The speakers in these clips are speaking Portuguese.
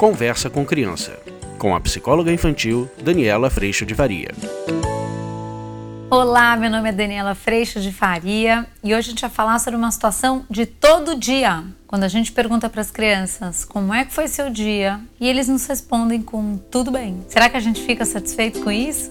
Conversa com Criança, com a psicóloga infantil Daniela Freixo de Faria. Olá, meu nome é Daniela Freixo de Faria e hoje a gente vai falar sobre uma situação de todo dia. Quando a gente pergunta para as crianças como é que foi seu dia e eles nos respondem com tudo bem. Será que a gente fica satisfeito com isso?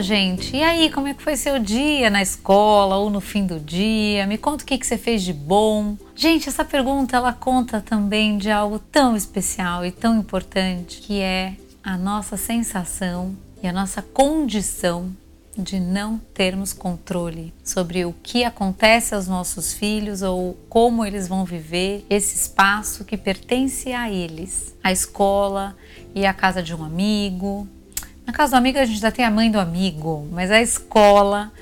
Gente, e aí, como é que foi seu dia na escola ou no fim do dia? Me conta o que, que você fez de bom. Gente, essa pergunta ela conta também de algo tão especial e tão importante que é a nossa sensação e a nossa condição de não termos controle sobre o que acontece aos nossos filhos ou como eles vão viver esse espaço que pertence a eles, a escola e a casa de um amigo, na casa do amigo a gente já tem a mãe do amigo, mas a escola,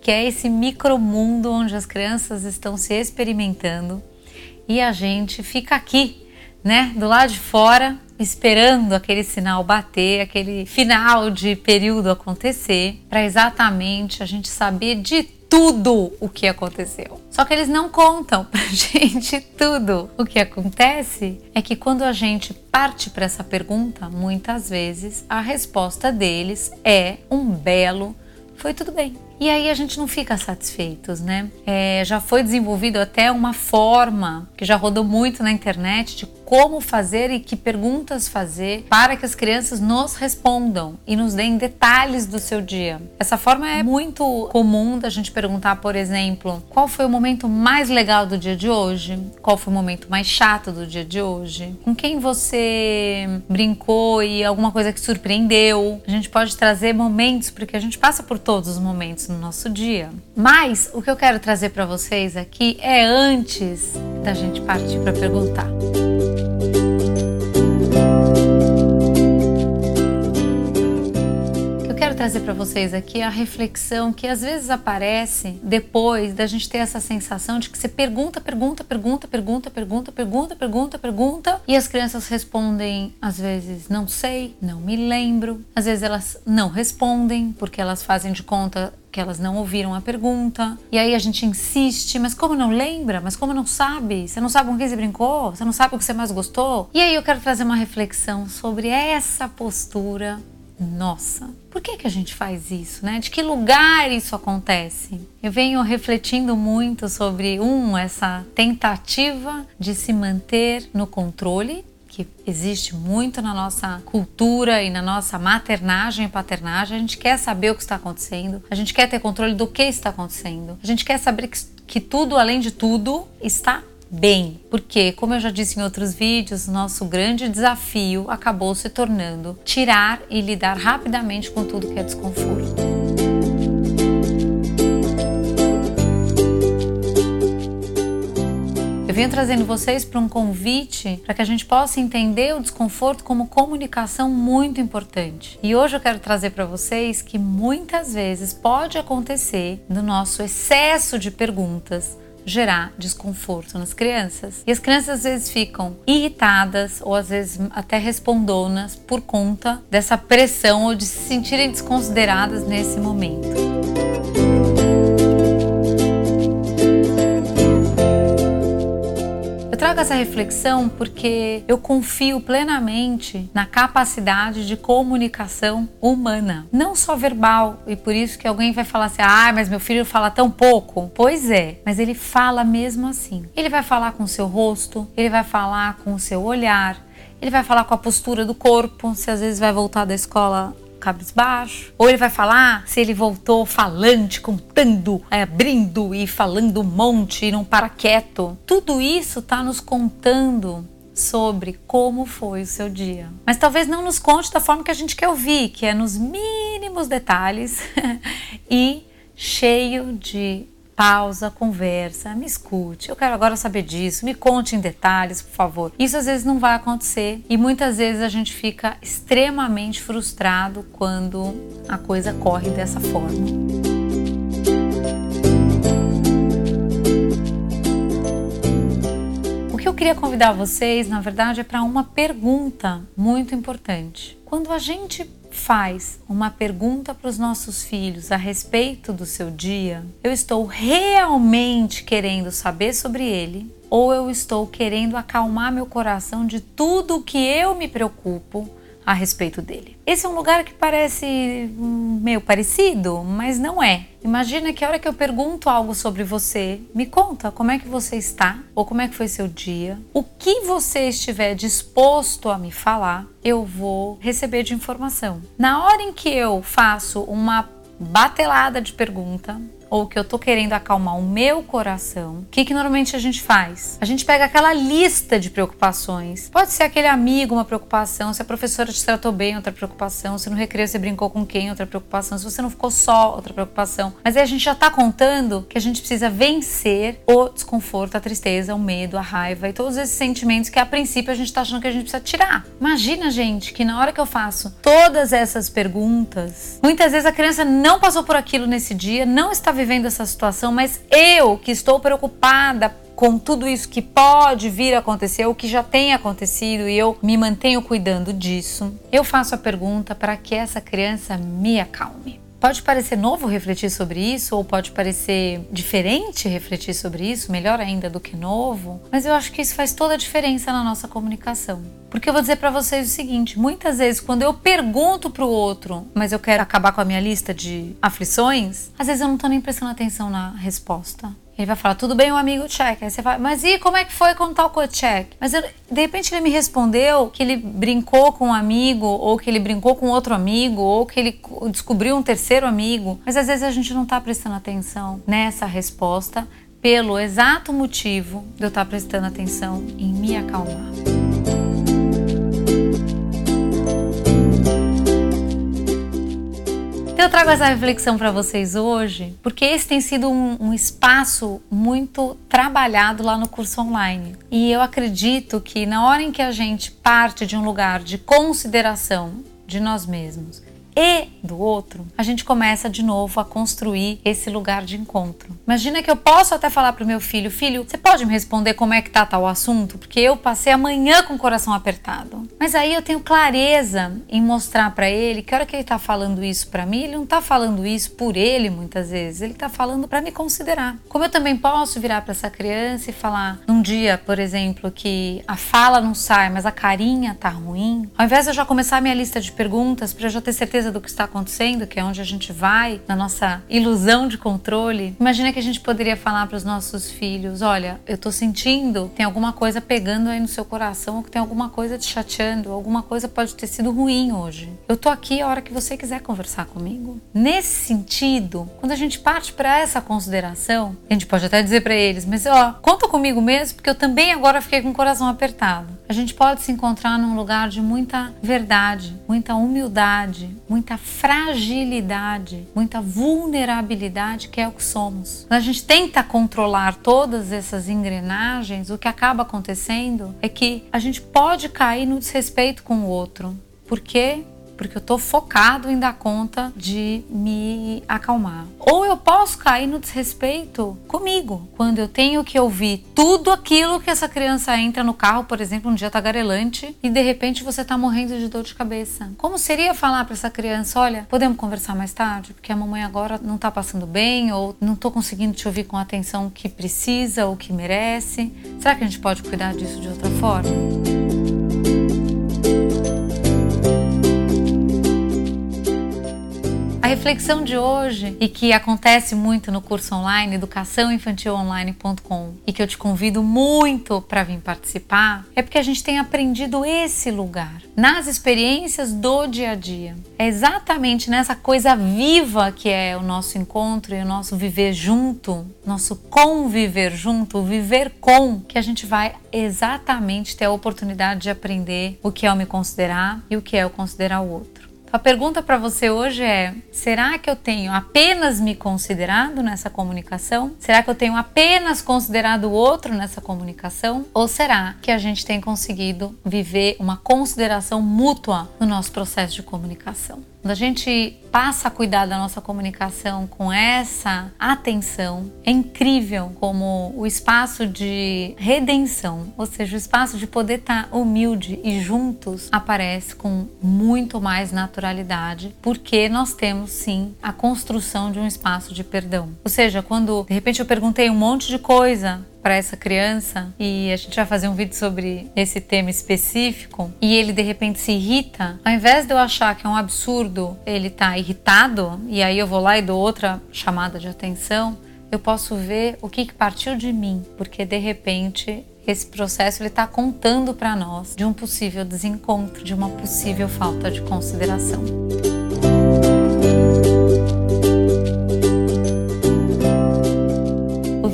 que é esse micromundo onde as crianças estão se experimentando e a gente fica aqui, né, do lado de fora, esperando aquele sinal bater, aquele final de período acontecer, para exatamente a gente saber de tudo o que aconteceu. Só que eles não contam pra gente tudo. O que acontece é que quando a gente parte para essa pergunta, muitas vezes a resposta deles é um belo foi tudo bem. E aí a gente não fica satisfeitos, né? É, já foi desenvolvido até uma forma que já rodou muito na internet de como fazer e que perguntas fazer para que as crianças nos respondam e nos deem detalhes do seu dia. Essa forma é muito comum da gente perguntar, por exemplo, qual foi o momento mais legal do dia de hoje? Qual foi o momento mais chato do dia de hoje? Com quem você brincou e alguma coisa que surpreendeu? A gente pode trazer momentos, porque a gente passa por todos os momentos no nosso dia. Mas o que eu quero trazer para vocês aqui é antes da gente partir para perguntar. Trazer para vocês aqui a reflexão que às vezes aparece depois da gente ter essa sensação de que você pergunta, pergunta, pergunta, pergunta, pergunta, pergunta, pergunta, pergunta e as crianças respondem às vezes não sei, não me lembro, às vezes elas não respondem porque elas fazem de conta que elas não ouviram a pergunta. E aí a gente insiste, mas como não lembra? Mas como não sabe? Você não sabe com quem você brincou? Você não sabe o que você mais gostou? E aí eu quero trazer uma reflexão sobre essa postura nossa, por que, que a gente faz isso, né? De que lugar isso acontece? Eu venho refletindo muito sobre, um, essa tentativa de se manter no controle, que existe muito na nossa cultura e na nossa maternagem e paternagem. A gente quer saber o que está acontecendo, a gente quer ter controle do que está acontecendo, a gente quer saber que, que tudo, além de tudo, está bem, porque, como eu já disse em outros vídeos, nosso grande desafio acabou se tornando tirar e lidar rapidamente com tudo que é desconforto. Eu venho trazendo vocês para um convite para que a gente possa entender o desconforto como comunicação muito importante. E hoje eu quero trazer para vocês que muitas vezes pode acontecer no nosso excesso de perguntas gerar desconforto nas crianças. E as crianças às vezes ficam irritadas ou às vezes até respondonas por conta dessa pressão ou de se sentirem desconsideradas nesse momento. Trago essa reflexão porque eu confio plenamente na capacidade de comunicação humana, não só verbal, e por isso que alguém vai falar assim: ah, mas meu filho fala tão pouco. Pois é, mas ele fala mesmo assim. Ele vai falar com o seu rosto, ele vai falar com o seu olhar, ele vai falar com a postura do corpo, se às vezes vai voltar da escola cabisbaixo, ou ele vai falar se ele voltou falante, contando, é, abrindo e falando um monte e não para quieto. Tudo isso está nos contando sobre como foi o seu dia. Mas talvez não nos conte da forma que a gente quer ouvir, que é nos mínimos detalhes e cheio de pausa, conversa, me escute. Eu quero agora saber disso, me conte em detalhes, por favor. Isso às vezes não vai acontecer e muitas vezes a gente fica extremamente frustrado quando a coisa corre dessa forma. Queria convidar vocês, na verdade, é para uma pergunta muito importante. Quando a gente faz uma pergunta para os nossos filhos a respeito do seu dia, eu estou realmente querendo saber sobre ele ou eu estou querendo acalmar meu coração de tudo o que eu me preocupo a respeito dele. Esse é um lugar que parece hum, meio parecido, mas não é. Imagina que a hora que eu pergunto algo sobre você, me conta como é que você está ou como é que foi seu dia. O que você estiver disposto a me falar, eu vou receber de informação. Na hora em que eu faço uma batelada de pergunta, ou que eu tô querendo acalmar o meu coração, o que, que normalmente a gente faz? A gente pega aquela lista de preocupações. Pode ser aquele amigo, uma preocupação, se a professora te tratou bem, outra preocupação, se no recreio você brincou com quem, outra preocupação, se você não ficou só, outra preocupação. Mas aí a gente já tá contando que a gente precisa vencer o desconforto, a tristeza, o medo, a raiva e todos esses sentimentos que a princípio a gente tá achando que a gente precisa tirar. Imagina, gente, que na hora que eu faço todas essas perguntas, muitas vezes a criança não passou por aquilo nesse dia, não está vivendo essa situação, mas eu que estou preocupada com tudo isso que pode vir a acontecer, o que já tem acontecido e eu me mantenho cuidando disso, eu faço a pergunta para que essa criança me acalme. Pode parecer novo refletir sobre isso, ou pode parecer diferente refletir sobre isso, melhor ainda do que novo, mas eu acho que isso faz toda a diferença na nossa comunicação. Porque eu vou dizer para vocês o seguinte: muitas vezes, quando eu pergunto para o outro, mas eu quero acabar com a minha lista de aflições, às vezes eu não estou nem prestando atenção na resposta. Ele vai falar, tudo bem, um amigo check. Aí você fala, mas e como é que foi com tal coisa check? Mas eu, de repente ele me respondeu que ele brincou com um amigo, ou que ele brincou com outro amigo, ou que ele descobriu um terceiro amigo. Mas às vezes a gente não está prestando atenção nessa resposta pelo exato motivo de eu estar tá prestando atenção em me acalmar. Eu trago essa reflexão para vocês hoje porque esse tem sido um, um, espaço muito trabalhado lá no curso online. E eu acredito que na hora em que a gente parte de um lugar de consideração de nós mesmos e do outro, a gente começa de novo a construir esse lugar de encontro. Imagina que eu posso até falar para o meu filho: Filho, você pode me responder como é que tá tal assunto? Porque eu passei amanhã com o coração apertado. Mas aí eu tenho clareza em mostrar para ele que a hora que ele tá falando isso para mim, ele não tá falando isso por ele muitas vezes, ele tá falando para me considerar. Como eu também posso virar para essa criança e falar num dia, por exemplo, que a fala não sai, mas a carinha tá ruim, ao invés de eu já começar a minha lista de perguntas para eu já ter certeza certeza do que está acontecendo, que é onde a gente vai, na nossa ilusão de controle, imagina que a gente poderia falar para os nossos filhos: olha, eu estou sentindo, tem alguma coisa pegando aí no seu coração, ou que tem alguma coisa te chateando, alguma coisa pode ter sido ruim hoje. Eu estou aqui a hora que você quiser conversar comigo. Nesse sentido, quando a gente parte para essa consideração, a gente pode até dizer para eles: mas ó, conta comigo mesmo, porque eu também agora fiquei com o coração apertado. A gente pode se encontrar num lugar de muita verdade, muita humildade, muita fragilidade, muita vulnerabilidade, que é o que somos. Quando a gente tenta controlar todas essas engrenagens, o que acaba acontecendo é que a gente pode cair no desrespeito com o outro. Por quê? Porque eu estou focado em dar conta de me acalmar. Ou eu posso cair no desrespeito comigo, quando eu tenho que ouvir tudo aquilo que essa criança entra no carro, por exemplo, um dia tagarelante, e de repente você está morrendo de dor de cabeça. Como seria falar para essa criança: olha, podemos conversar mais tarde? Porque a mamãe agora não está passando bem, ou não estou conseguindo te ouvir com a atenção que precisa ou que merece. Será que a gente pode cuidar disso de outra forma? Reflexão de hoje e que acontece muito no curso online educaçãoinfantilonline.com e que eu te convido muito para vir participar é porque a gente tem aprendido esse lugar nas experiências do dia a dia. É exatamente nessa coisa viva que é o nosso encontro e o nosso viver junto, nosso conviver junto, o viver com, que a gente vai exatamente ter a oportunidade de aprender o que é o me considerar e o que é o considerar o outro. A pergunta para você hoje é: será que eu tenho apenas me considerado nessa comunicação? Será que eu tenho apenas considerado o outro nessa comunicação? Ou será que a gente tem conseguido viver uma consideração mútua no nosso processo de comunicação? Quando a gente passa a cuidar da nossa comunicação com essa atenção, é incrível como o espaço de redenção, ou seja, o espaço de poder estar humilde e juntos, aparece com muito mais naturalidade, porque nós temos sim a construção de um espaço de perdão. Ou seja, quando de repente eu perguntei um monte de coisa para essa criança. E a gente vai fazer um vídeo sobre esse tema específico. E ele de repente se irrita, ao invés de eu achar que é um absurdo ele tá irritado e aí eu vou lá e dou outra chamada de atenção, eu posso ver o que, partiu de mim, porque de repente esse processo ele está contando para nós de um possível desencontro, de uma possível falta de consideração.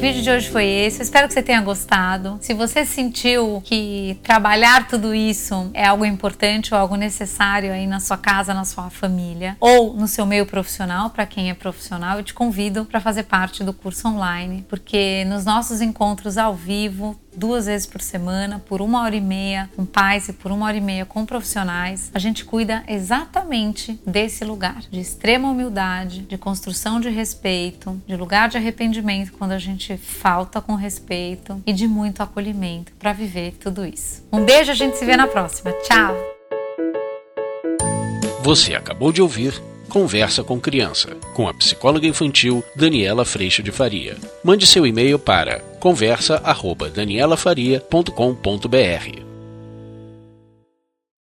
Vídeo de hoje foi esse. Espero que você tenha gostado. Se você sentiu que trabalhar tudo isso é algo importante ou algo necessário aí na sua casa, na sua família ou no seu meio profissional, para quem é profissional, eu te convido para fazer parte do curso online, porque nos nossos encontros ao vivo duas vezes por semana, por uma hora e meia com pais e por uma hora e meia com profissionais, a gente cuida exatamente desse lugar de extrema humildade, de construção de respeito, de lugar de arrependimento quando a gente falta com respeito e de muito acolhimento para viver tudo isso. Um beijo, a gente se vê na próxima. Tchau! Você acabou de ouvir Conversa com Criança, com a psicóloga infantil Daniela Freixo de Faria. Mande seu e-mail para conversa@danielafaria.com.br.